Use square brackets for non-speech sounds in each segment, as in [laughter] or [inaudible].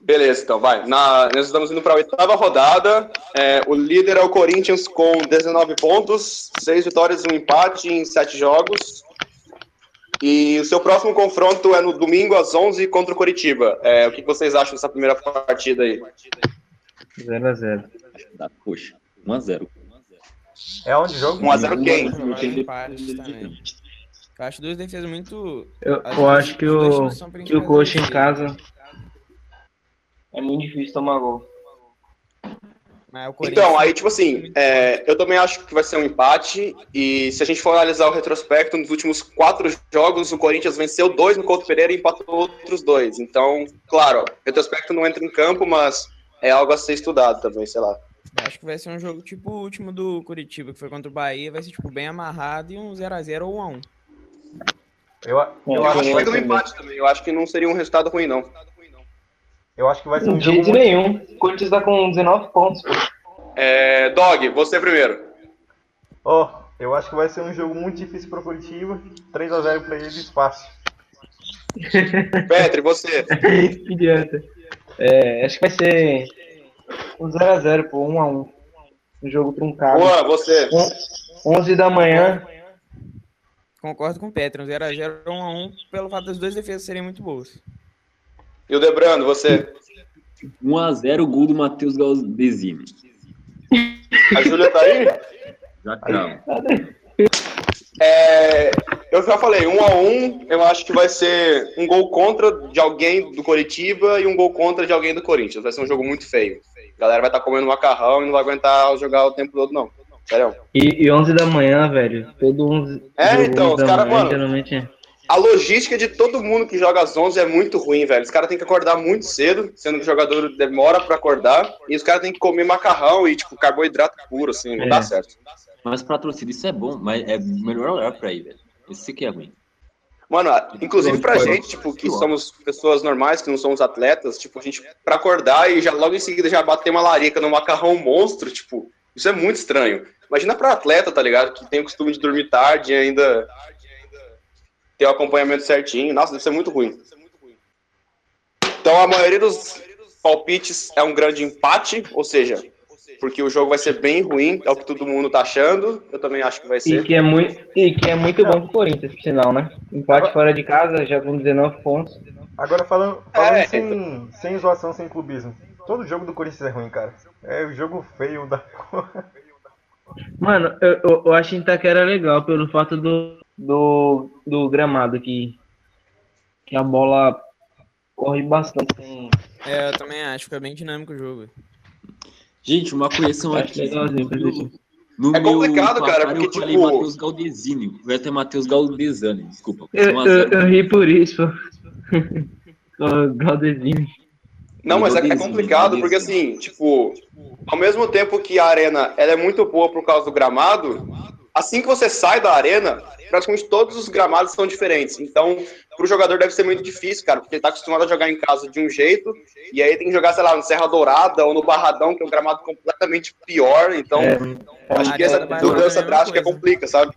Beleza, então vai. Na, nós estamos indo para a oitava rodada. É, o líder é o Corinthians com 19 pontos, 6 vitórias e um empate em 7 jogos. E o seu próximo confronto é no domingo às 11 contra o Coritiba. É, o que vocês acham dessa primeira partida aí? 0x0. Poxa, 1x0. É onde o jogo? 1x0 quem? Eu acho duas defesas muito. Eu, eu acho que o, que o Coxa em casa é muito difícil tomar gol. Então, aí, tipo assim, é, eu também acho que vai ser um empate. E se a gente for analisar o retrospecto, nos últimos quatro jogos, o Corinthians venceu dois no Couto Pereira e empatou outros dois. Então, claro, o retrospecto não entra em campo, mas é algo a ser estudado também, sei lá. Acho que vai ser um jogo tipo o último do Curitiba, que foi contra o Bahia. Vai ser, tipo, bem amarrado e um 0x0 ou 1x1. Eu, eu, eu acho que vai ter um empate também. Eu acho que não seria um resultado ruim, não. Eu acho que vai ser um De jogo jeito muito... nenhum. O Corinthians tá com 19 pontos. pô. É, Dog, você primeiro. Ó, eu acho que vai ser um jogo muito difícil pro Curitiba. 3x0 pra eles, fácil. [laughs] Petri, você. Que idiota. É, acho que vai ser um 0x0, pô, 1x1. Um jogo truncado. Juan, você. 11 da manhã. Concordo com o Petro, um 0x0 ou 1x1, pelo fato das duas defesas serem muito boas. E o Debrando, você. 1x0 gol do Matheus Galdesini. A Júlia tá aí? Já cravo. É, eu já falei, um a um, eu acho que vai ser um gol contra de alguém do Coritiba e um gol contra de alguém do Corinthians. Vai ser um jogo muito feio. A galera vai estar comendo macarrão e não vai aguentar jogar o tempo todo, não. Sério. E, e 11 da manhã, velho. Todo 11. É, então, 11 os da caras, manhã, mano. Geralmente é. A logística de todo mundo que joga às 11 é muito ruim, velho. Os caras têm que acordar muito cedo, sendo que o jogador demora pra acordar, e os caras têm que comer macarrão e, tipo, carboidrato puro, assim, não É. dá certo. Mas pra torcida isso é bom, mas é melhor olhar pra aí, velho. Esse que é ruim. Mano, inclusive pra gente, tipo, que somos pessoas normais, que não somos atletas, tipo, a gente, pra acordar e já logo em seguida já bater uma larica no macarrão monstro, tipo, isso é muito estranho. Imagina pra atleta, tá ligado? Que tem o costume de dormir tarde e ainda ter o acompanhamento certinho. Nossa, deve ser muito ruim. Então a maioria dos palpites é um grande empate, ou seja, porque o jogo vai ser bem ruim, é o que todo mundo tá achando. Eu também acho que vai E ser. que, é muito, e que é muito bom pro Corinthians, por sinal, né? Empate fora de casa, já com 19 pontos. Agora falando, falando É, sem, sem zoação, sem clubismo. Todo jogo do Corinthians é ruim, cara. É o jogo feio da [laughs] Mano, eu, eu, eu acho Itaquera legal pelo fato do, do, do gramado, que, que a bola corre bastante. É, eu também acho, fica bem dinâmico o jogo. Gente, uma correção Acho aqui. legalzinho No, É meu complicado, cara, placar porque, eu falei tipo- Matheus Galdesini. Vai ter Matheus Galdesani, desculpa. Eu, 1 a eu, 0. eu ri por isso, [laughs] Galdesini. Não, mas é, é complicado porque assim, tipo, ao mesmo tempo que a arena ela é muito boa por causa do gramado, assim que você sai da arena, praticamente todos os gramados são diferentes. Então, pro jogador deve ser muito difícil, cara, porque ele tá acostumado a jogar em casa de um jeito, e aí tem que jogar, sei lá, no Serra Dourada ou no Barradão, que é um gramado completamente pior. Então, É, acho que essa é mudança drástica complica, sabe?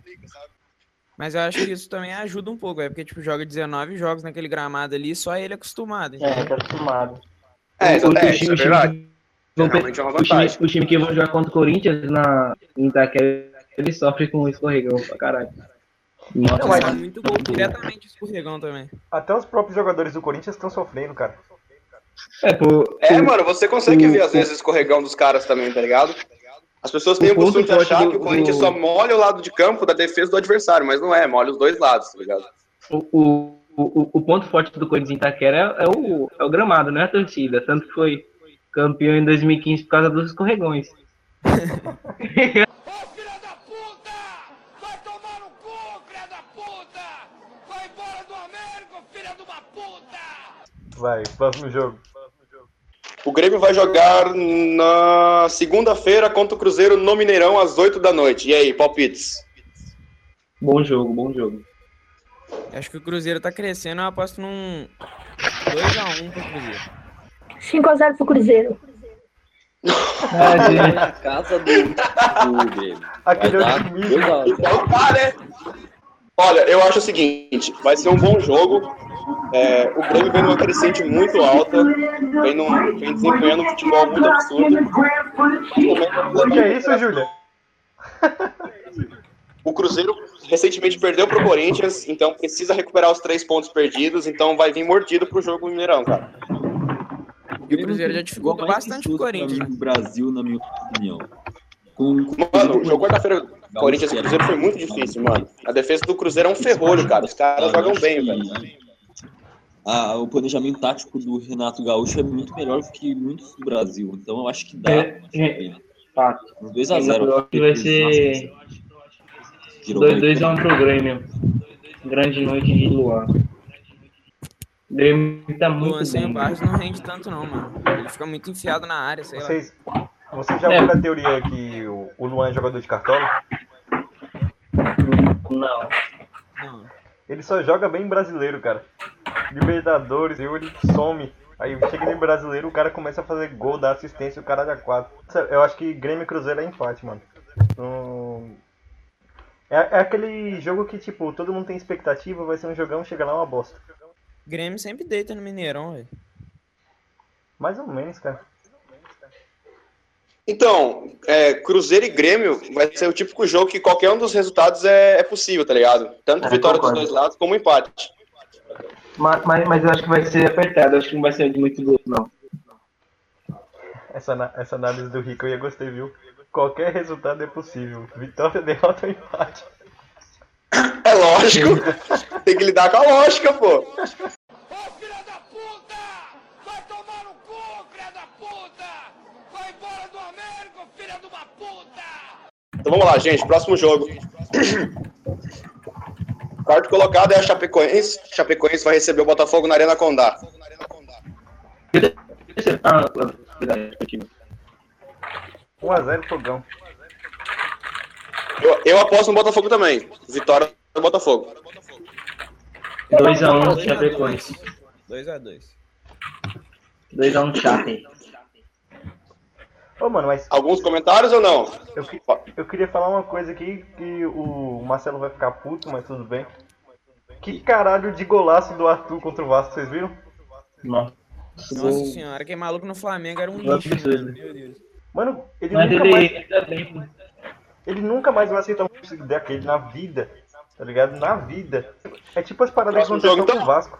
Mas eu acho que isso também ajuda um pouco, é porque, tipo, joga 19 jogos naquele gramado ali, só ele é acostumado. então. É, tá acostumado. É, o- isso, o é, é o verdade. vão é uma o o que vão jogar contra o Corinthians na, em Itaquera, ele sofre com escorregão pra caralho. Nossa, Não, mas- Sai muito gol diretamente escorregão também. Até os próprios jogadores do Corinthians estão sofrendo, cara. é, pô, É, o- mano, você consegue o- ver às vezes o escorregão dos caras também, tá ligado? As pessoas têm O o costume de achar forte que do- o Corinthians do- só molha o lado de campo da defesa do adversário, mas não é, molha os dois lados, tá ligado? o, o, o, o ponto forte do Corinthians em Itaquera é, é o, é o gramado, não é a torcida. Tanto que foi campeão em 2015 por causa dos escorregões. Vai, próximo jogo. O Grêmio vai jogar na segunda-feira contra o Cruzeiro no Mineirão às 8 da noite. E aí, palpites? Bom jogo, bom jogo. Acho que o Cruzeiro tá crescendo, eu aposto num 2x1 pro Cruzeiro. 5x0 pro Cruzeiro. É, Na casa do, do Grêmio. Aquele otimismo. Então tá, né? Olha, eu acho o seguinte, vai ser um bom jogo. É, o Grêmio vem numa crescente muito alta, vem, num, vem desempenhando um futebol muito absurdo. O que é isso, Júlia? [laughs] O Cruzeiro recentemente perdeu para o Corinthians, então precisa recuperar os três pontos perdidos, então vai vir mordido para o jogo do Mineirão, cara. E o Cruzeiro já dificultou bastante o Corinthians. O Brasil, na minha opinião. Com, com... Mano, o jogo quarta-feira Corinthians e Cruzeiro foi muito difícil, mano. A defesa do Cruzeiro é um ferrolho, cara. Os caras é jogam bem, velho. Né? Ah, o planejamento tático do Renato Gaúcho é muito melhor do que muitos do Brasil. Então eu acho que dá. É, é. Tá. 2x0. É, vai ser. 2-2 é um pro Grêmio. Grande noite de Luan. O Grêmio tá muito Luan sem embaixo né? não rende tanto não, mano. Ele fica muito enfiado na área, sei Vocês... lá. Vocês já ouviram é. a teoria que o Luan é jogador de cartola? Não. não. Ele só joga bem brasileiro, cara. Libertadores, eu, ele some. Aí chega em brasileiro, o cara começa a fazer gol, dá assistência, o cara dá quatro. Eu acho que Grêmio Cruzeiro é empate, mano. Não... É, é aquele jogo que, tipo, todo mundo tem expectativa, vai ser um jogão, chega lá é uma bosta. Grêmio sempre deita no Mineirão, velho. Mais ou menos, cara. Então, é, Cruzeiro e Grêmio vai ser o típico jogo que qualquer um dos resultados é, é possível, tá ligado? Tanto É, vitória dos concordo. dois lados como empate. Mas, mas, mas eu acho que vai ser apertado. Acho que não vai ser de muito gol, não. Essa, essa análise do Rico eu ia gostei, viu? Qualquer resultado é possível. Vitória, [laughs] derrota ou empate. É lógico. Tem que lidar com a lógica, pô. Ô filha da puta! Vai tomar no cu, filha da puta! Vai embora do América, filha de uma puta! Então vamos lá, gente. Próximo jogo. [clears throat] Quarto colocado é a Chapecoense. Chapecoense vai receber o Botafogo na Arena Condá. Ah, verdade, continua. 1x0 Fogão. Eu, eu aposto no Botafogo também. Vitória do Botafogo. 2x1 Chapecoense. 2x2. 2x1 Chape. Ô, mano, mas Alguns comentários ou não? eu, eu queria falar uma coisa aqui que o Marcelo vai ficar puto, mas tudo bem. Que caralho de golaço do Arthur contra o Vasco, vocês viram? Nossa. Nossa senhora, que maluco no Flamengo era um lixo, mano. Meu Deus. Mano, ele Mas nunca ele, mais. ele tá. Ele nunca mais vai aceitar um chute daquele na vida. Tá ligado? Na vida. É tipo as paradas que jogo, com o então? Vasco.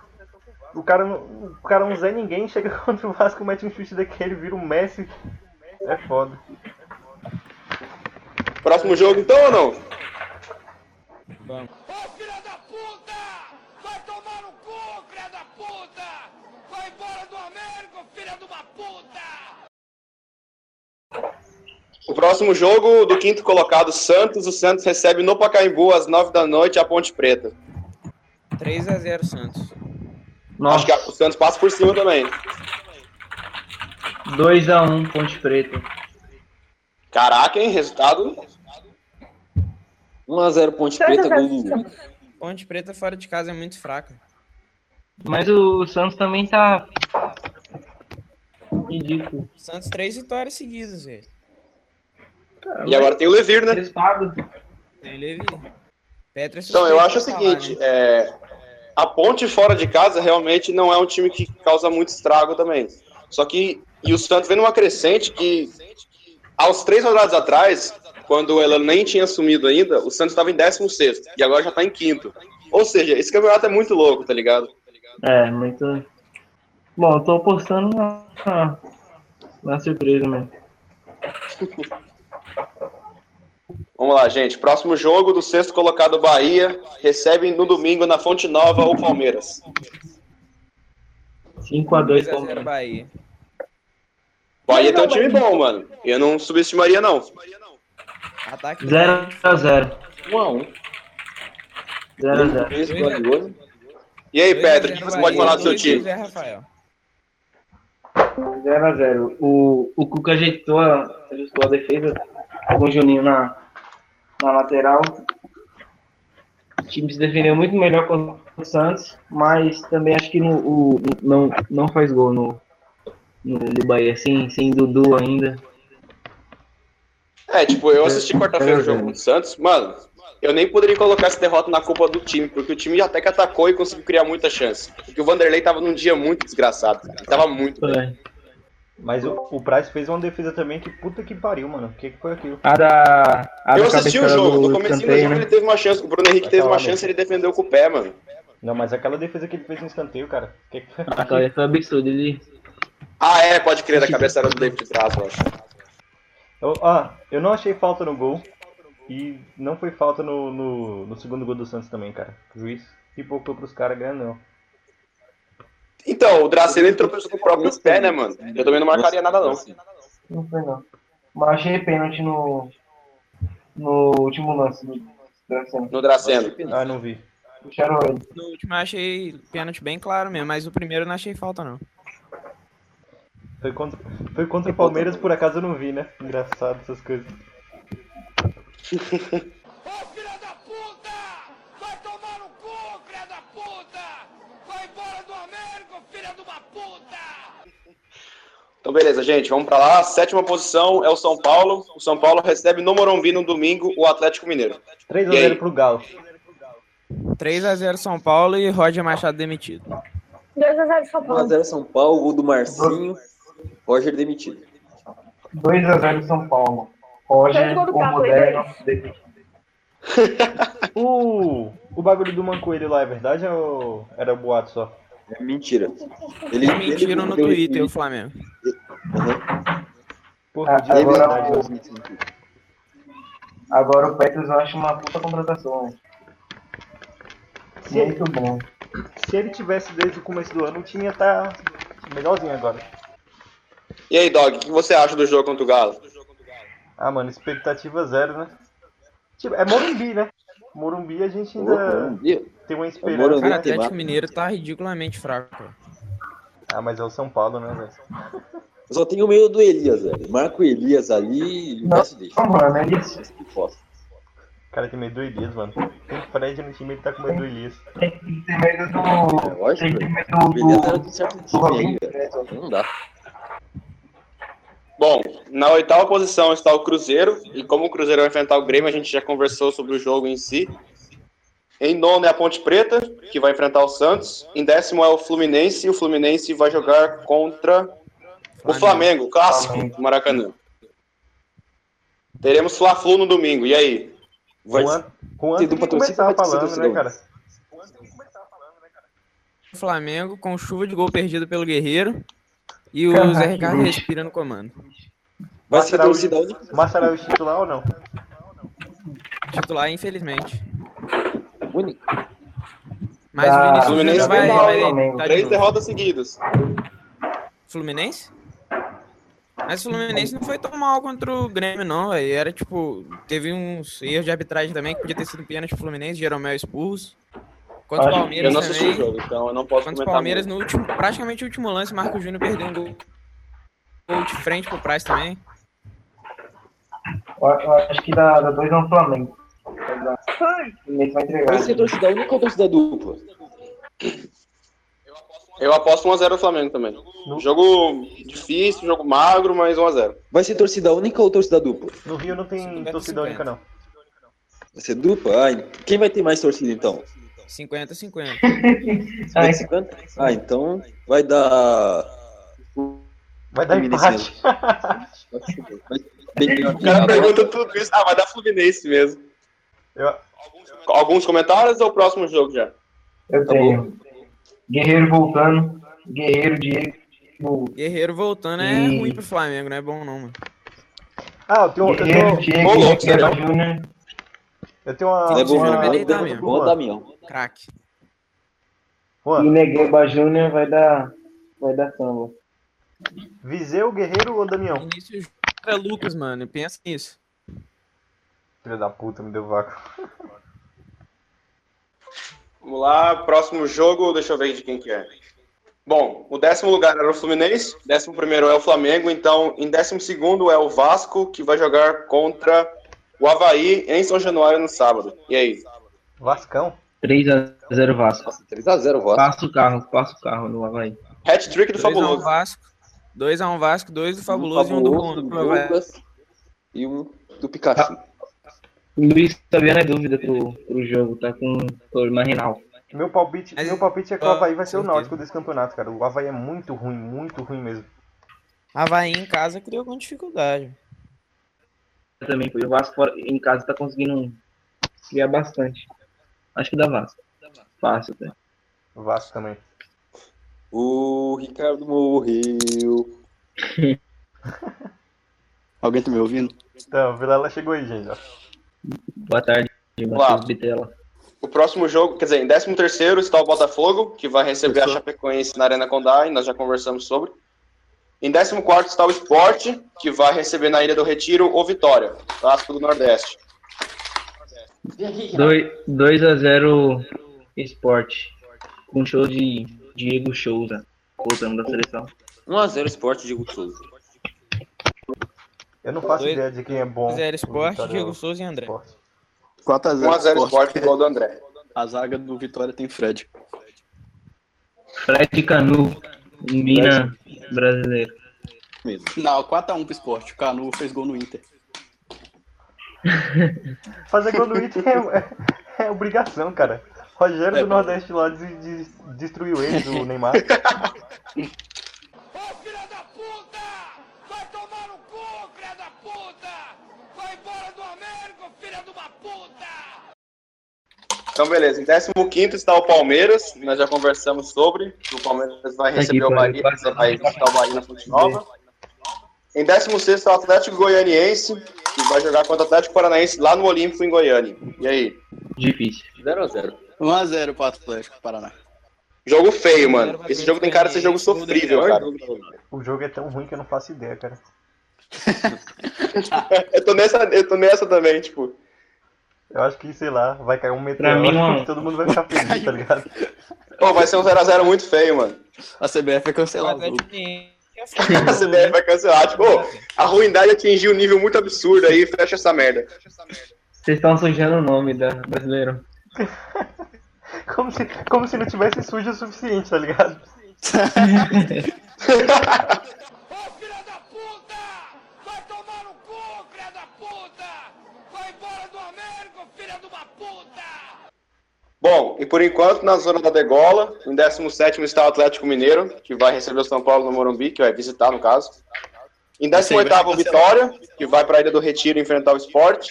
O cara, não- o cara não Zé ninguém, [laughs] chega contra o Vasco, mete um chute daquele, vira um Messi. É foda. Próximo jogo, então ou não? Vamos. Ô filha da puta! Vai tomar no cu, filha da puta! Vai embora do América, filha de uma puta! O próximo jogo do quinto colocado, Santos. O Santos recebe no Pacaembu às nove da noite a Ponte Preta. 3x0 Santos. Acho Nossa, que a- o Santos passa por cima também. 2x1 Ponte Preta. Caraca, hein? Resultado 1x0 Ponte Preta, gol do Lula. Ponte Preta fora de casa é muito fraca. Mas o Santos também tá. Ridículo. Santos, três vitórias seguidas, velho. E agora tem o Levir, né? Tem Levi. Petra Então, eu acho o seguinte, falar, né? é, a Ponte fora de casa realmente não é um time que causa muito estrago também. Só que, e o Santos vem numa crescente que, aos três rodadas atrás, quando ela nem tinha assumido ainda, o Santos estava em 16 e agora já tá em quinto. Ou seja, esse campeonato é muito louco, tá ligado? É, muito. Bom, eu tô apostando na, na, na surpresa mesmo. [laughs] Vamos lá, gente. Próximo jogo do sexto colocado Bahia recebe no domingo na Fonte Nova o Palmeiras. 5x2 2x0 Palmeiras. Bahia. Bahia tem um time bom, mano. Eu não subestimaria, não. Ataque do Bahia. 0x0. 1x1. 0x0. Três Guardiola. E aí, 2 a Pedro, o 0 que você pode falar do seu time? gols é Rafael. 0x0. O, o Cuca ajeitou a, ajustou a defesa com o Juninho na, na lateral. O time se defendeu muito melhor contra o Santos, mas também acho que no, o, não, não faz gol no, no, no Bahia, sem, sem Dudu ainda. É, tipo, eu assisti quarta-feira o jogo do Santos, mano. eu nem poderia colocar essa derrota na culpa do time, porque o time até que atacou e conseguiu criar muita chance. Porque o Vanderlei tava num dia muito desgraçado, cara. Ele tava muito bem. Mas o, o Price fez uma defesa também que puta que pariu, mano. O que, que foi aquilo? A da. A Eu assisti o jogo, do no começo do jogo né? ele teve uma chance, o Bruno Henrique teve uma Aquela chance, ele defendeu com o pé, mano. Não, mas aquela defesa que ele fez no escanteio, cara. O que, que foi? Aquela foi absurdo. Ele. Ah, é, pode crer, da cabeçada do David Braz, eu acho. Eu, ah, eu não achei falta no gol. E não foi falta no, no, no segundo gol do Santos também, cara. O juiz pipocou pros caras ganhando, não. Então, o Dracena ele tropeçou com o próprio pé, né, mano? Eu também não marcaria nada, não. Não foi não. Mas achei pênalti no. No último lance do Dracena. No Dracena. Ah, não vi. Puxaram ele. No último eu achei pênalti bem claro mesmo, mas o primeiro eu não achei falta, não. Foi contra, foi contra o Palmeiras, por acaso eu não vi, né? Engraçado essas coisas. [laughs] Ô filha da puta! Vai tomar no cu, filha da puta! Vai embora do América, filha de uma puta! Então, beleza, gente, vamos pra lá. Sétima posição é o São Paulo. O São Paulo recebe no Morumbi no domingo o Atlético Mineiro. 3x0 E aí? pro Galo. 3x0 São Paulo e Roger Machado demitido. 2x0 São Paulo. 1x0 São Paulo, gol do Marcinho. Roger demitido. 2x0 São Paulo. Roger, o moderno. O, o bagulho do Mancoelho lá é verdade ou era boato só? É mentira. Ele, Mentiram no deu- Twitter o Flamengo. Aham. Porra, Ah, de Ele Agora verdade. o- Agora o Petros eu acho uma puta contratação. né? Se ele, Muito bom. se ele tivesse desde o começo do ano, o time ia estar melhorzinho agora. E aí, Dog, o que você acha do jogo contra o Galo? Ah, mano, expectativa zero, né? Tipo, é Morumbi, né? Morumbi a gente ainda Morumbi. tem uma Morumbi. esperança. Cara, o Atlético. Mineiro tá ridiculamente fraco. Ah, mas é o São Paulo, né, velho? Eu só tenho medo do Elias, velho. Marca o Elias ali e o Não. resto deixa. Não, mano, é isso. O cara tem medo do Elias, mano. Tem Fred no time, ele tá com medo do Elias. Tem que ter medo É do. lógico, Tem que ter medo O Elias era do. do certo time aí, velho. Não dá. Bom, na oitava posição está o Cruzeiro, e como o Cruzeiro vai enfrentar o Grêmio, a gente já conversou sobre o jogo em si. Em nono é a Ponte Preta, que vai enfrentar o Santos. Em décimo é o Fluminense, e o Fluminense vai jogar contra o Flamengo, o clássico Flamengo. do Maracanã. Teremos Fla-Flu no domingo, e aí? Vai Juan, Juan vai falando, né, cara? O Flamengo com chuva de gol perdido pelo Guerreiro. E o Caraca, Zé Ricardo respira no comando. vai ser Araújo titular ou não? Titular, infelizmente. única. Mas Ah, o Vinícius Fluminense vai, vai? Flamengo. tá de Três derrotas seguidas. Fluminense? Mas o Fluminense não foi tão mal contra o Grêmio, não, velho. Era tipo. Teve uns erros de arbitragem também que podia ter sido pênalti pro Fluminense, Jeromel expulso. Contra o Acho- Eu Palmeiras não assisti o também. jogo, então eu não posso Contra o Palmeiras, muito. no último, praticamente o último lance, Marco Júnior perdeu um gol. Gol de frente pro Price também. Eu eu acho que dá 2x1 Flamengo. Vai dar- O Fluminense vai ser torcida única ou torcida dupla? Eu aposto 1x0 no Flamengo também. Jogo difícil, jogo magro, mas 1x0. Vai ser torcida única ou torcida dupla? No Rio não tem 50, torcida única, não. Vai ser dupla? Ah, quem vai ter mais torcida então? 50-50. Ai, 50? Ah, então vai dar. Vai dar Fluminense empate. [laughs] O cara pergunta tudo isso. Ah, vai dar Fluminense mesmo. Eu- Alguns comentários ou o próximo jogo já? Eu Tá tenho. Guerreiro voltando. Guerreiro, Diego. Guerreiro voltando é E- ruim pro Flamengo, não é bom não, mano. Ah, eu tenho, eu Guerreiro, tenho, Diego, louco, Guerreiro? Júnior. eu tenho uma. É bom, Júnior uma- vai deitar bom, mesmo. bom Damião. Craque. E Negueba Júnior vai dar. Vai dar samba. Viseu, Guerreiro ou Damião? Vinícius é Lucas, mano. Pensa nisso. Filha da puta, me deu vácuo. [laughs] Vamos lá, próximo jogo, deixa eu ver de quem que é. Bom, o décimo lugar era o Fluminense, décimo primeiro é o Flamengo, então em décimo segundo é o Vasco, que vai jogar contra o Havaí em São Januário no sábado. E aí? Vascão. 3x0 Vasco. Nossa, 3x0 Vasco. Passa o carro, passa o carro no Havaí. Hat-trick do 2x1 Fabuloso. Vasco. 2x1 Vasco, 2 do Um Fabuloso e um do Fabuloso, Douglas e um do Pikachu. O Luiz Fabiano é dúvida pro, pro jogo, tá com problema renal. Meu palpite, Mas- meu palpite é que o Havaí vai ser o. Náutico desse campeonato, cara. O Havaí é muito ruim, muito ruim mesmo. Havaí em casa criou com dificuldade. Também foi. O Vasco fora- em casa tá conseguindo criar bastante. Acho que dá Vasco. Fácil até. O Vasco também. O Ricardo morreu. [laughs] Alguém tá me ouvindo? Então, o Vilela chegou aí, gente. ó. Boa tarde. Matheus Bitela. O próximo jogo, quer dizer, em 13 terceiro está o Botafogo, que vai receber a Chapecoense na Arena Condá, e nós já conversamos sobre. Em 14 quarto está o Sport, que vai receber na Ilha do Retiro o Vitória, clássico do Nordeste. 2x0 Esporte. Com show de Diego Souza. Voltando da seleção. 1x0 Sport Diego Souza. Eu não faço Dois- ideia de quem é bom. Zero no Sport, Vitória Diego ou Souza e André. Sport. 4x0 1x0 Sport, gol do André. A zaga do Vitória tem Fred. Fred Canu. Mina brasileiro. Mesmo. Não, 4x1 pro Sport. O Canu fez gol no Inter. [laughs] Fazer gol no Inter é, é obrigação, cara. Rogério É, do Nordeste lá de- de- destruiu eles, o Neymar. [laughs] Ô filha da puta! Vai tomar no cu, filha da puta! Vai embora do América, filha de uma puta! Então, beleza. Em 15 está o Palmeiras, nós já conversamos sobre. O Palmeiras vai Aqui, receber o pode- Bahia, vai visitar o Bahia na Fonte Nova. Em 16 está o Atlético Goianiense, que vai jogar contra o Atlético Paranaense lá no Olímpico em Goiânia. E aí? Difícil. 0x0. 1x0 pro Atlético Paraná. Jogo feio, mano. Esse jogo tem cara de ser jogo sofrível, cara. O jogo é tão ruim que eu não faço ideia, cara. [laughs] [laughs] Eu tô nessa, eu tô nessa também, tipo. Eu acho que, sei lá, vai cair um Pra mim, meteoro [laughs] não. e todo mundo vai ficar feliz, tá ligado? Pô, vai ser um 0x0 muito feio, mano. A CBF vai cancelar é. [laughs] A CBF vai cancelar. Tipo, a ruindade atingiu um nível muito absurdo aí, fecha essa merda. Vocês estão sujando o nome da brasileiro. [laughs] Como se, como se não tivesse sujo o suficiente, tá ligado? Ô filha da puta! Vai tomar no cu, filha da puta! Vai embora do América, filha de uma puta! Bom, e por enquanto, na zona da degola, em 17 está o Atlético Mineiro, que vai receber o São Paulo no Morumbi, que vai visitar, no caso. Em 18 o Vitória, que vai para a Ilha do Retiro enfrentar o Sport.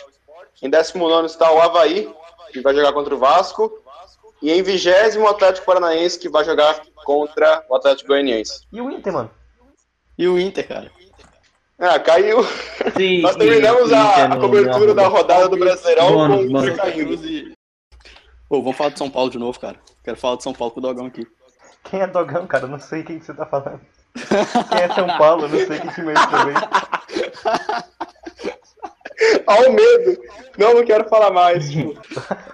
Em 19 está o Havaí, que vai jogar contra o Vasco. E em 20 o Atlético Paranaense, que vai jogar contra o Atlético Goianiense. E o Inter, mano? E o Inter, cara. Ah, caiu. Sim, [laughs] Nós terminamos a, Inter a cobertura no- da rodada do Brasileirão Bônus, com o. Inter caindo. Cruz e... Ô, vamos falar de São Paulo de novo, cara. Quero falar de São Paulo com o Dogão aqui. Quem é Dogão, cara? Eu não sei quem que você tá falando. Quem é São Paulo? Eu não sei que time é esse também. [laughs] Ao medo. Não, não quero falar mais. tipo.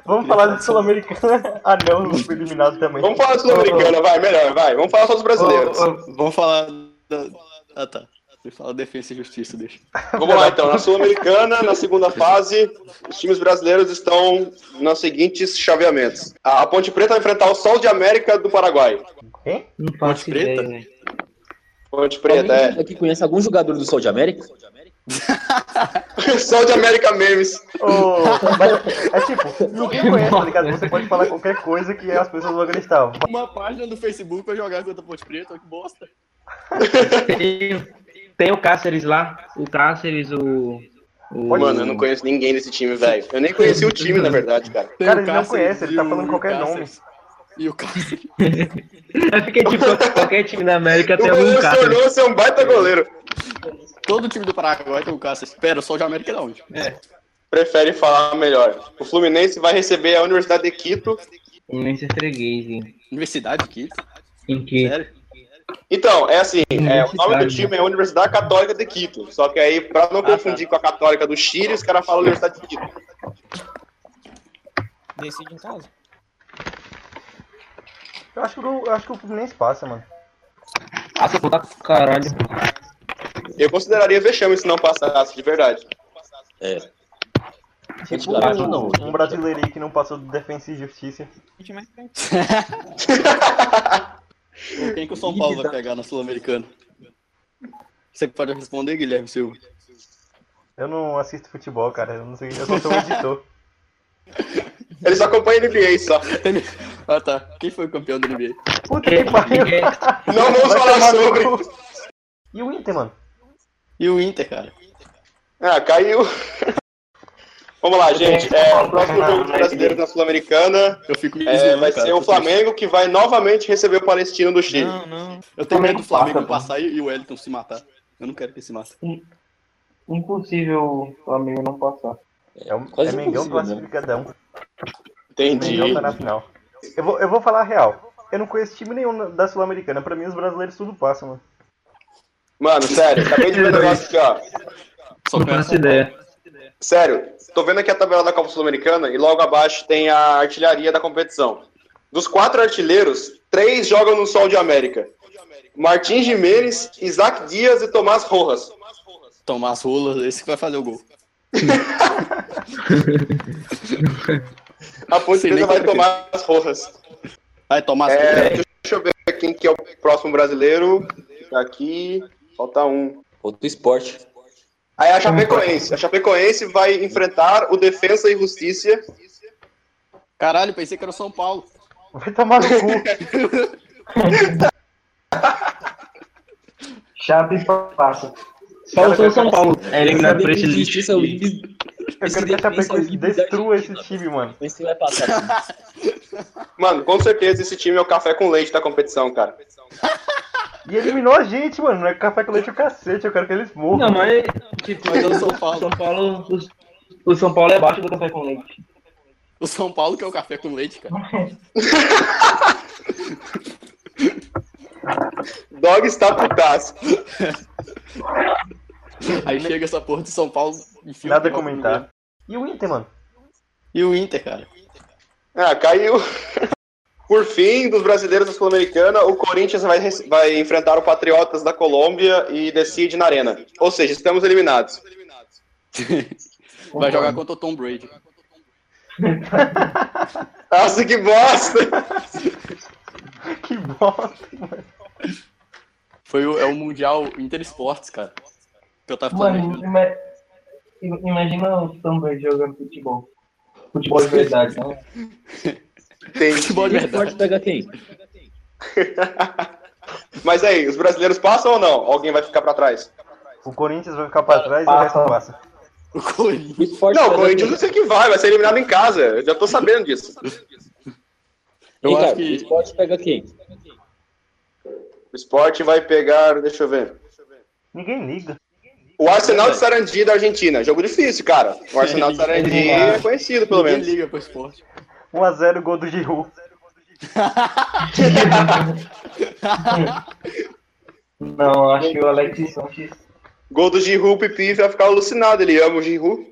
Vamos falar de Sul-Americana. Ah, não, foi eliminado também. Vamos falar de Sul-Americana, vai, melhor, vai. Vamos falar só dos brasileiros. Vamos falar da... Ah, tá. Você fala Defesa e Justiça, deixa. [laughs] Vamos lá, então. Na Sul-Americana, na segunda fase, os times brasileiros estão nos seguintes chaveamentos. A Ponte Preta vai enfrentar o Sol de América do Paraguai. Quem? Não faço Ponte Preta? ideia, velho. Ponte Preta, é. Alguém aqui conhece algum jogador do Sol de América? [laughs] Sol de América Memes. Mas é tipo, ninguém conhece, tá ligado? Você pode falar qualquer coisa que as pessoas vão acreditar. Uma página do Facebook pra jogar contra a Ponte Preta, que bosta. [laughs] Tem, o Cáceres lá. O Cáceres, o. o Mano, eu não conheço ninguém desse time, velho. Eu nem conheci o time, na verdade, cara. Tem Cara, o ele não conhece, ele tá o- falando qualquer o Cáceres. E o Cáceres. [laughs] Eu fiquei tipo, qualquer time da América O tem algum goleiro Cáceres. tornou ser um baita goleiro. Todo time do Paraguai tem o Cáceres. Pera, o Sol de América é da onde? Prefere falar melhor. O Fluminense vai receber a Universidade de Quito. Imensa freguês, hein? Universidade aqui? Em que? Sério? Então, é assim, é, o nome do time é Universidade Católica de Quito. Só que aí, pra não confundir com a Católica do Chile, os caras falam Universidade de Quito. Decide em casa. Eu acho que o, eu acho que o Fluminense passa, mano. Nossa, puta caralho. Eu consideraria vexame se não passasse, de verdade. É. Tipo, Garagem, não. um, um brasileiro aí que não passou do Defensa e Justiça. [laughs] [laughs] Quem que o São Paulo vai pegar na Sul-Americana? Você pode responder, Guilherme Silva. Eu não assisto futebol, cara. Eu não sei. Eu só sou um editor. [laughs] Ele só acompanha NBA só. [laughs] Ah, tá. Quem foi o campeão da NBA? Puta que pariu. Não vamos Vai falar no sobre. cu. E o Inter, mano? E o Inter, cara? Ah, caiu. Vamos lá, gente. É, o próximo [laughs] jogo do brasileiro na Sul-Americana Eu fico me é, vai cara, ser o Flamengo que vai novamente receber o Palestino do Chile. Não, não. Eu tenho medo do Flamengo Passa, passar e e o Wellington se matar. Eu não quero que ele se mate. Impossível o Flamengo não passar. É, um, Quase é Mengão impossível, né? classificadão. Entendi. Mengão tá na final. Eu vou, eu vou falar a real. Eu não conheço time nenhum da Sul-Americana. Pra mim, os brasileiros tudo passam, mano. Mano, sério, acabei de ver o negócio aqui, ó. Só Não faço ideia. Sério, tô vendo aqui a tabela da Copa Sul-Americana e logo abaixo tem a artilharia da competição. Dos quatro artilheiros, três jogam no Sol de América. Martins Jimenez, Isaac Dias e Tomás Rojas. Tomás Rolas, esse que vai fazer o gol. [laughs] A Ponte vai é Tomás Rojas. Vai, Tomás É, Rolas. deixa eu ver quem que é o próximo brasileiro. Tá aqui, falta um. Outro esporte. Aí a Chapecoense. A Chapecoense vai enfrentar o Defensa e Justiça. Caralho, pensei que era o São Paulo. Vai tomar no cu. [laughs] Chato e passa. Só o São Paulo é eliminado por esse lixo. É Ibis- Eu esse quero que a Chapecoense destrua esse time, mano. Vê se vai passar. Mano, com certeza esse time é o café com leite da competição, cara. [laughs] E eliminou a gente, mano. Não é café com leite o cacete. Eu quero que eles morram. Não, mas tipo, Mas é o São Paulo. São Paulo, o, o São Paulo é abaixo do café com leite. O São Paulo que é o café com leite, cara. [laughs] Dog está putaço. Aí chega essa porra de São Paulo. o Nada a comentar. E o Inter, mano? E o Inter, cara? Ah, caiu. Por fim, dos brasileiros da Sul-Americana, o Corinthians vai, vai enfrentar o Patriotas da Colômbia e decide na Arena. Ou seja, estamos eliminados. [laughs] Vai jogar contra o Tom Brady. [laughs] Nossa, que bosta! [laughs] Que bosta, mano. Foi o, é o Mundial Inter Esportes, cara. Que eu tava falando. Mano, ima- imagina o Tom Brady jogando futebol. Futebol de verdade, né? Entendi. Futebol de verdade. esporte pega quem? [laughs] Mas aí, os brasileiros passam ou não? Alguém vai ficar pra trás? O Corinthians vai ficar pra trás e o resto passa. O Corinthians. Não, o Corinthians eu sei que vai, vai ser eliminado em casa. Eu já tô sabendo disso. Eu acho cara, que- O esporte pega quem? O esporte vai pegar, deixa eu ver. Ninguém liga. O Arsenal de Sarandi da Argentina. Jogo difícil, cara. O Arsenal de Sarandi é conhecido, pelo Ninguém menos. liga pro esporte. 1x0 gol do Giroud. [laughs] Não, acho que o Alex Sanches. Gol do Giroud, o Pipi vai ficar alucinado. Ele ama o Giroud.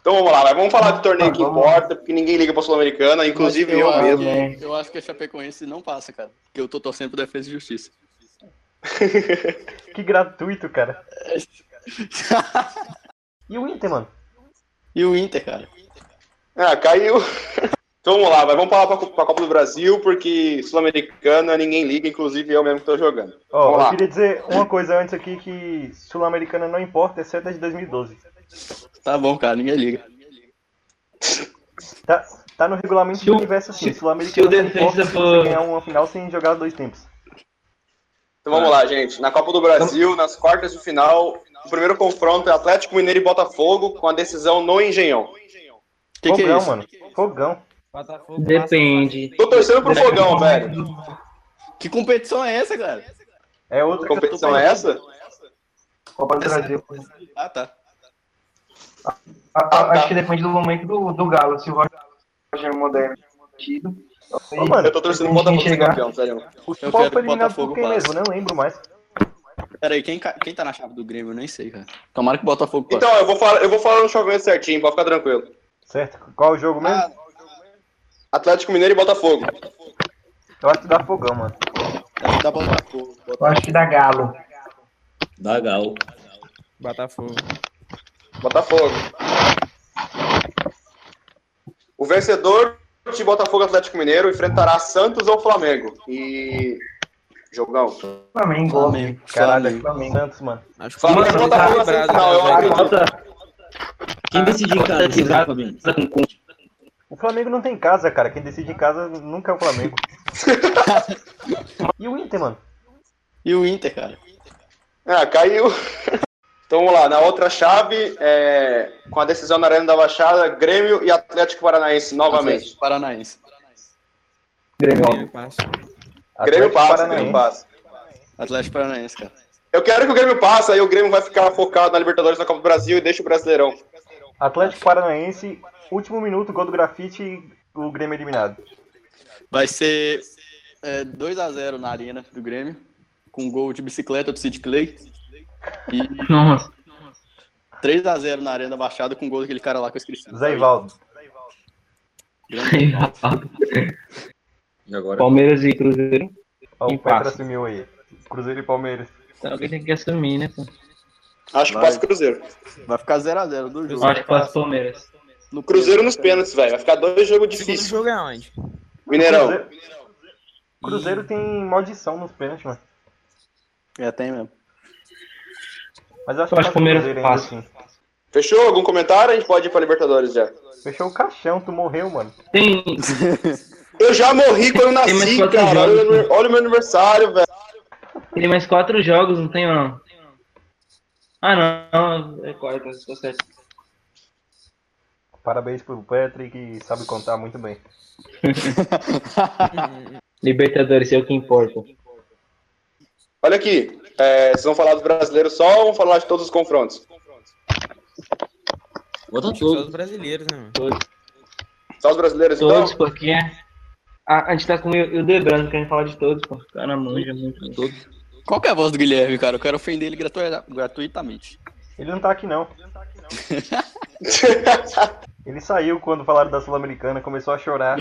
Então vamos lá, mas vamos falar do torneio que Vamos. importa, porque ninguém liga pra Sul-Americana, inclusive eu, eu acho mesmo. que, eu acho que a Chapecoense não passa, cara. Porque eu tô torcendo pro Defesa e Justiça. [laughs] Que gratuito, cara. [laughs] E o Inter, mano? E o Inter, cara? Ah, caiu. Então vamos lá, mas vamos falar pra, pra Copa do Brasil, porque Sul-Americana ninguém liga, inclusive eu mesmo que tô jogando. Ó, Vamos eu lá. queria dizer uma coisa antes aqui que Sul-Americana não importa, exceto a de 2012. Tá bom, cara, ninguém liga. Tá, tá no regulamento Se do universo assim. Sul-Americana não importa for- você ganhar uma final sem jogar dois tempos. Então vamos lá, gente. Na Copa do Brasil, nas quartas de final, o primeiro confronto é Atlético Mineiro e Botafogo, com a decisão no Engenhão. Que que é Fogão, isso? mano. Fogão. Botafogo Depende. Tô torcendo pro fogão, velho. Que competição é essa, cara? É outra Que competição é essa? Copa do Brasil. Ah, tá. A- a- Acho que depende do momento do, do Galo. Se o Roger Moderno tido. Ô, mano, Eu tô torcendo que Botafogo ser chegar. campeão, sério. o Eu Paulo quero foi que o Botafogo passe. mesmo? Não lembro mais. Pera aí, quem, quem tá na chave do Grêmio? Eu nem sei, cara. Tomara que o Botafogo passe. Então, eu vou falar, eu vou falar no chovimento certinho, pode ficar tranquilo. Certo? Qual o jogo mesmo? Ah, Atlético Mineiro e Botafogo. Eu acho que dá fogão, mano. deve dar Botafogo. Eu acho que dá Galo. Da Gal. Botafogo. Botafogo. O vencedor de Botafogo e Atlético Mineiro enfrentará Santos ou Flamengo. E. Jogão. Flamengo. Flamengo. Caralho, Flamengo. Flamengo. Santos, mano. Acho que Flamengo o Botafogo eu acredito. Falta, Quem casa? Quem vai, Flamengo? O Flamengo não tem casa, cara. Quem decide em casa nunca é o Flamengo. [laughs] e o Inter, mano? E o Inter, cara? Ah, caiu. Então vamos lá, na outra chave, é, com a decisão na Arena da Baixada, Grêmio e Atlético Paranaense novamente. Atlético Paranaense. Grêmio. Grêmio passa. Grêmio passa, Paranaense. Grêmio passa. Atlético Paranaense, cara. Eu quero que o Grêmio passe, aí o Grêmio vai ficar focado na Libertadores na Copa do Brasil e deixa o Brasileirão. Atlético Paranaense, último minuto, gol do grafite, o Grêmio eliminado. Vai ser é, 2x0 na arena do Grêmio, com gol de bicicleta do Sid Clay. E Nossa. 3x0 na arena da Baixada com gol daquele cara lá que eu esqueci. Zé Ivaldo. E agora? Palmeiras e Cruzeiro. Ó, o Petra assumiu aí. Cruzeiro e Palmeiras. Então alguém tem que assumir, né? pô? Acho que Vai. passa o Cruzeiro. Vai ficar 0x0 do jogo. Eu acho que passa o Palmeiras. No Cruzeiro nos pênaltis, velho. Vai ficar dois jogos difíceis. jogo é onde? Mineirão. Cruzeiro, Cruzeiro tem maldição nos pênaltis, mano. É, tem mesmo. Mas eu acho Eu acho que o Palmeiras Cruzeiro ainda assim. Fechou? Algum comentário? A gente pode ir pra Libertadores já. Fechou o caixão, tu morreu, mano. Tem. [laughs] Eu já morri quando eu Tem mais nasci, quatro cara. Olha, jogos, o meu- olha o meu aniversário, velho. Tem mais quatro jogos, não tem não. Ah não, não, é quarta, tá certo. Parabéns pro Petri que sabe contar muito bem. [laughs] Libertadores, é o que importa. Olha aqui. é, vocês vão falar dos brasileiros só ou vão falar de todos os confrontos? Bota Acho que só os todos. brasileiros, né, mano? Só os brasileiros, Todos, então? porque a, a gente tá com o Debrando, querendo falar de todos, pô. O cara manja muito. Todos. Qual que é a voz do Guilherme, cara? Eu quero ofender ele gratu- gratuitamente. Ele não tá aqui, não. Ele [laughs] saiu quando falaram da Sul-Americana, começou a chorar.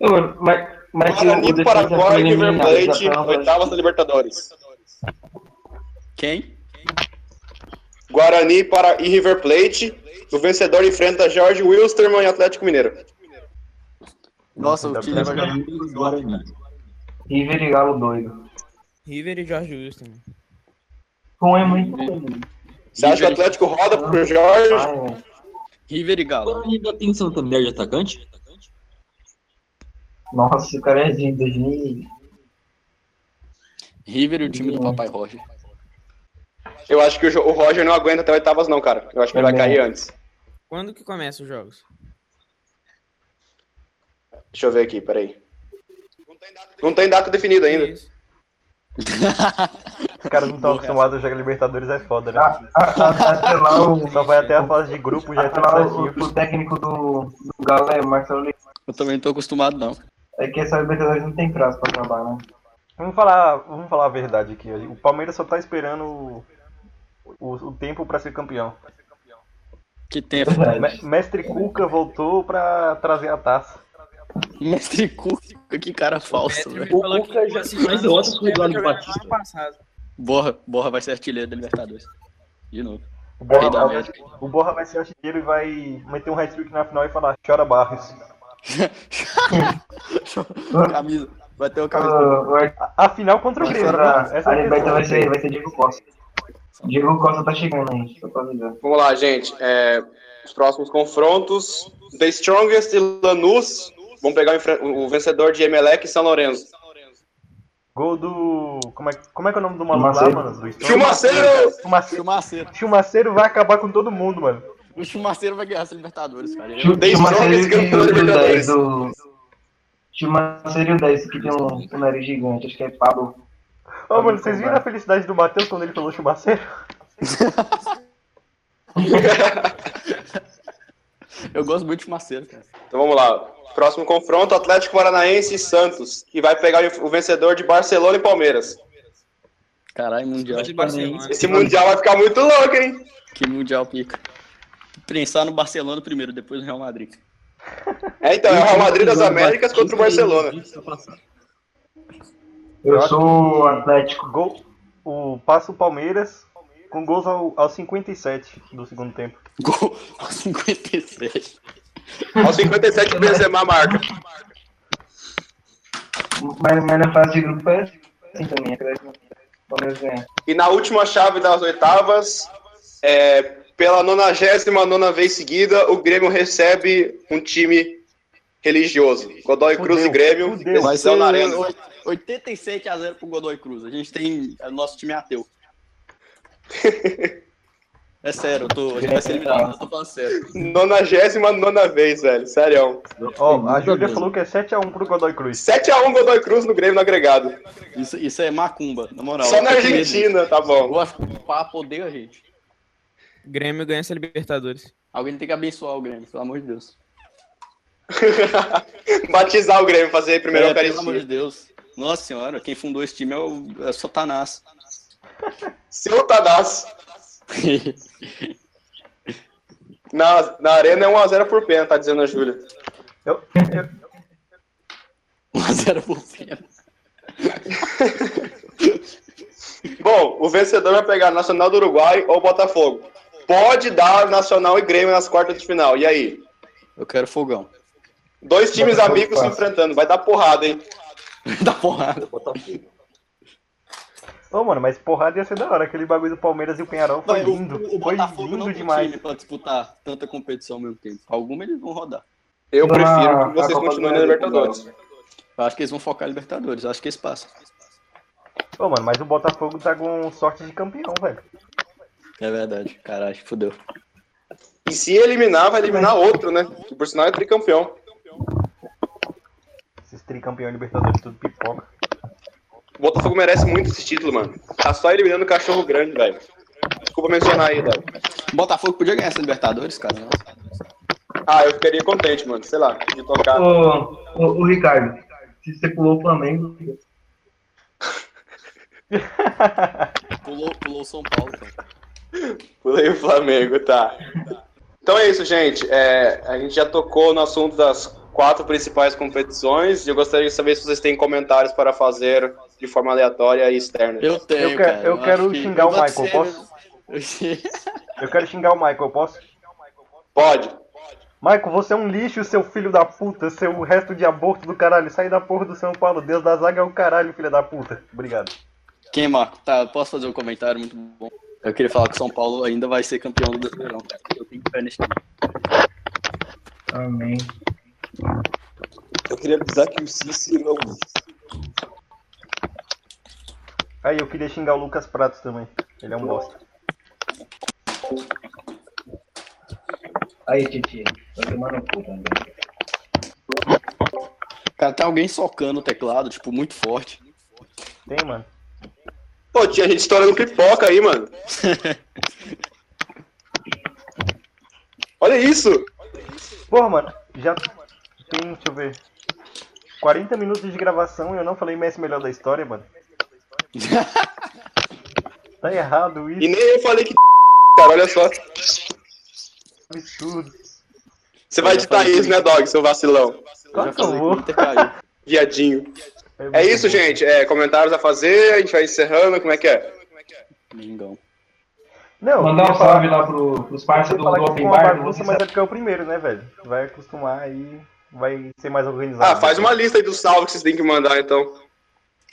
Mano, mas, mas Guarani, Paraguai e River Plate, oitavas da Libertadores. Quem? Guarani para... e River Plate. O vencedor enfrenta Jorge Wilstermann e Atlético Mineiro. Nossa, o time vai jogar. Guarani. River e Galo doido. River e Jorge. Com é muito ruim. Você acha que o Atlético roda pro Jorge? Ai, velho. River e Galo. Ainda tem Santander de atacante? Nossa, o cara é de 2000. River e o time do Papai Roger. Eu acho que o Roger não aguenta até oitavas, não, cara. Eu acho que ele vai cair antes. Quando que começam os jogos? Deixa eu ver aqui, peraí. Não tem data definida ainda. [laughs] Os caras não estão acostumados a jogar Libertadores, é foda, né? Até lá o, Só vai até a fase de grupo, já é até tudo lá o, o técnico do, do Galo é Marcelo Leite. Eu também não tô acostumado, não. É que essa Libertadores não tem prazo pra acabar, né? Vamos falar, vamos falar a verdade aqui. O Palmeiras só tá esperando o, o, o tempo pra ser campeão. Que tempo. Me- Mestre Cuca voltou pra trazer a taça. Mestre Cuca, que cara falso, velho. O Cuca já se mais ano derrotas que o Eduardo Batista. Borra, Borra vai ser artilheiro da Libertadores. De novo. O Borra, América. o Borra vai ser artilheiro e vai meter um hat-trick na final e falar chora Barros. [laughs] camisa. Vai ter o camisa. O, o, A, a final contra o Grêmio. a, né? A é Liberta vai ser, vai ser Diego Costa. Diego Costa tá chegando aí. Vamos lá, gente. É, os próximos confrontos. The Strongest e Lanús vão pegar o, o vencedor de Emelec e São Lourenço. Gol do. Como é, como é que é o nome do maluco lá, Chumaceiro. mano? Do? Chumaceiro! Chumaceiro! Chumaceiro. Chumaceiro vai acabar com todo mundo, mano. O Chumaceiro vai ganhar essa Libertadores, cara. The Chumaceiro Strongest e o- o 10 Libertadores. do... Chumaceiro e o 10 que tem um, um nariz gigante, acho que é Pablo. Ô, mano, vocês viram a felicidade do Matheus quando ele falou Chumaceiro? [laughs] [laughs] Eu gosto muito de Chumaceiro, cara. Então vamos lá. Próximo confronto, Atlético Paranaense e Santos, que vai pegar o vencedor de Barcelona e Palmeiras. Caralho, Mundial. Esse Mundial vai ficar muito louco, hein? Que Mundial pica. Pensar no Barcelona primeiro, depois no Real Madrid. É, então, é o Real Madrid das Américas contra o Barcelona. Eu sou o Atlético. Gol. O, passa o Palmeiras com gols ao, aos 57 do segundo tempo. Gol aos 57. Aos 57 o Benzema marca. Mas, mas na fase de grupo é assim também, ganha. E na última chave das oitavas, É, pela 99 vez seguida, o Grêmio recebe um time religioso. Godoy Fudeu, Cruz e Grêmio, fudeu. Vai ser na arena. 87 a 0 pro Godoy Cruz. A gente tem. O nosso time é ateu. [laughs] É sério, eu tô, a gente vai ser eliminado, eu tô falando sério. 99 vez, velho. Sério. Ó, a Júlia falou que é 7x1 pro Godoy Cruz. 7x1 Godoy Cruz no Grêmio no agregado. Isso, isso é macumba, na moral. Só na Eu. Argentina, tá bom. O papo odeia a gente. Grêmio ganha essa Libertadores. Alguém tem que abençoar o Grêmio, pelo amor de Deus. [laughs] Batizar o Grêmio, fazer a primeira É, pelo amor de Eucaristia. Deus. Nossa senhora, quem fundou esse time é o é Satanás. Seu Tadás. Na, na arena é 1x0 por pena, tá dizendo a Júlia. Eu, eu, 1x0 por pena. [laughs] Bom, o vencedor vai pegar Nacional do Uruguai ou Botafogo. Pode dar Nacional e Grêmio nas quartas de final. E aí? Eu quero fogão. Dois times Botafogo amigos se passa. enfrentando. Vai dar porrada, hein? [laughs] Dá porrada. Ô, mano, mas porrada ia ser da hora. Aquele bagulho do Palmeiras e o Penharol foi Vai, o- lindo. O, foi Botafogo não lindo tem demais. time pra disputar tanta competição ao mesmo tempo. Alguma eles vão rodar. Eu prefiro que vocês continuem na Libertadores. Eu acho que eles vão focar em Libertadores. Eu acho que eles passam. Ô, mano, mas o Botafogo tá com sorte de campeão, velho. É verdade. Caralho, fudeu. E se eliminar, vai eliminar outro, né? Que por sinal é tricampeão. Esses tricampeões Libertadores tudo pipoca. O Botafogo merece muito esse título, mano. Tá só eliminando o cachorro grande, velho. Desculpa mencionar aí, velho. Botafogo podia ganhar essa Libertadores, cara. Ah, eu ficaria contente, mano. Sei lá, de tocar. Ô, ô, ô, Ricardo, se você pulou o Flamengo, [laughs] Pulou, pulou o São Paulo, cara. Pulei o Flamengo, tá. Então é isso, gente. É, a gente já tocou no assunto das quatro principais competições. E eu gostaria de saber se vocês têm comentários para fazer de forma aleatória e externa. Eu tenho, Eu quero- cara. eu quero que- xingar o Michael, ser- posso? [laughs] Eu quero xingar o Michael, eu posso? Pode. Michael, você é um lixo, seu filho da puta, seu resto de aborto do caralho. Sai da porra do São Paulo. Deus da zaga é o caralho, filho da puta. Obrigado. Quem, Marco? Tá, posso fazer um comentário muito bom? Eu queria falar que o São Paulo ainda vai ser campeão do Brasileirão, cara. Eu tenho fé nesse time. amém. Eu queria avisar que o Cícero é um Aí, eu queria xingar o Lucas Pratos também. Ele é um bosta. Aí, Titi, vai tomar no cu também. Cara, tem alguém socando o teclado, tipo, muito forte. Tem, mano. Pô, tinha gente estourando pipoca aí, mano. Olha isso! Porra, mano, já tem, deixa eu ver. 40 minutos de gravação e eu não falei Messi melhor da história, mano. Tá errado E isso, nem eu falei que. [laughs] Cara, olha só. absurdo. Você vai Eu editar isso, que- né, Dog? Seu vacilão. Eu Claro que eu falei que vou. [laughs] Viadinho. É muito isso, bom. gente. É, comentários a fazer, a gente vai encerrando. Como é que é? Mengão. Não, Mandar eu um salve lá pro, pros eu parceiros do, do Open Bar. bagunça, Você mas é porque é o primeiro, né, velho? Vai acostumar aí, vai ser mais organizado. Ah, faz uma lista aí dos salve que vocês têm que mandar, então.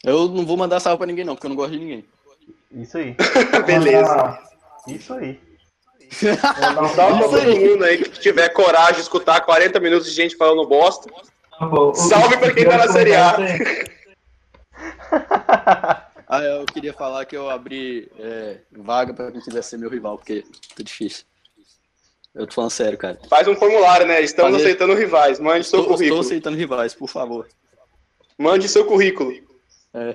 Eu não vou mandar salve pra ninguém, não, porque eu não gosto de ninguém. Isso aí, [laughs] Beleza. isso aí. Mandar um Salve pra todo mundo aí que tiver coragem de escutar 40 minutos de gente falando bosta. O- Salve pra quem tá na Série A. [laughs] Ah, eu queria falar que eu abri é, vaga pra quem quiser ser meu rival, porque tá difícil. Eu tô falando sério, cara. Faz um formulário, né? Estamos Fazer- aceitando rivais. Mande seu Tô, estou currículo. aceitando rivais, por favor. Mande seu currículo.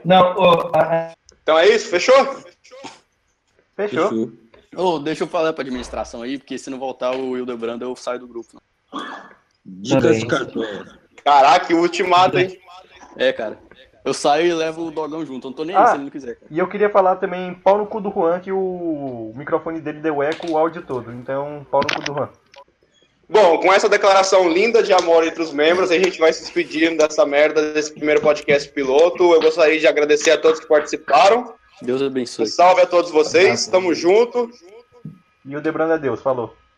Não, ô, a- a- Então é isso? Fechou? Fechou? Ô, deixa eu falar pra administração aí, porque se não voltar o Hildebrando, eu saio do grupo. Dicas de cartão. Caraca, que ultimato, hein? É, cara. Eu saio e levo o dogão junto. Eu não tô nem Ah. aí se ele não quiser, cara. E eu queria falar também, pau no cu do Juan, que o microfone dele deu eco o áudio todo. Então, pau no cu do Juan. Bom, com essa declaração linda de amor entre os membros, a gente vai se despedindo dessa merda desse primeiro podcast piloto. Eu gostaria de agradecer a todos que participaram. Deus Um abençoe. salve a todos vocês. Tamo junto. E o Debrando é Deus, falou.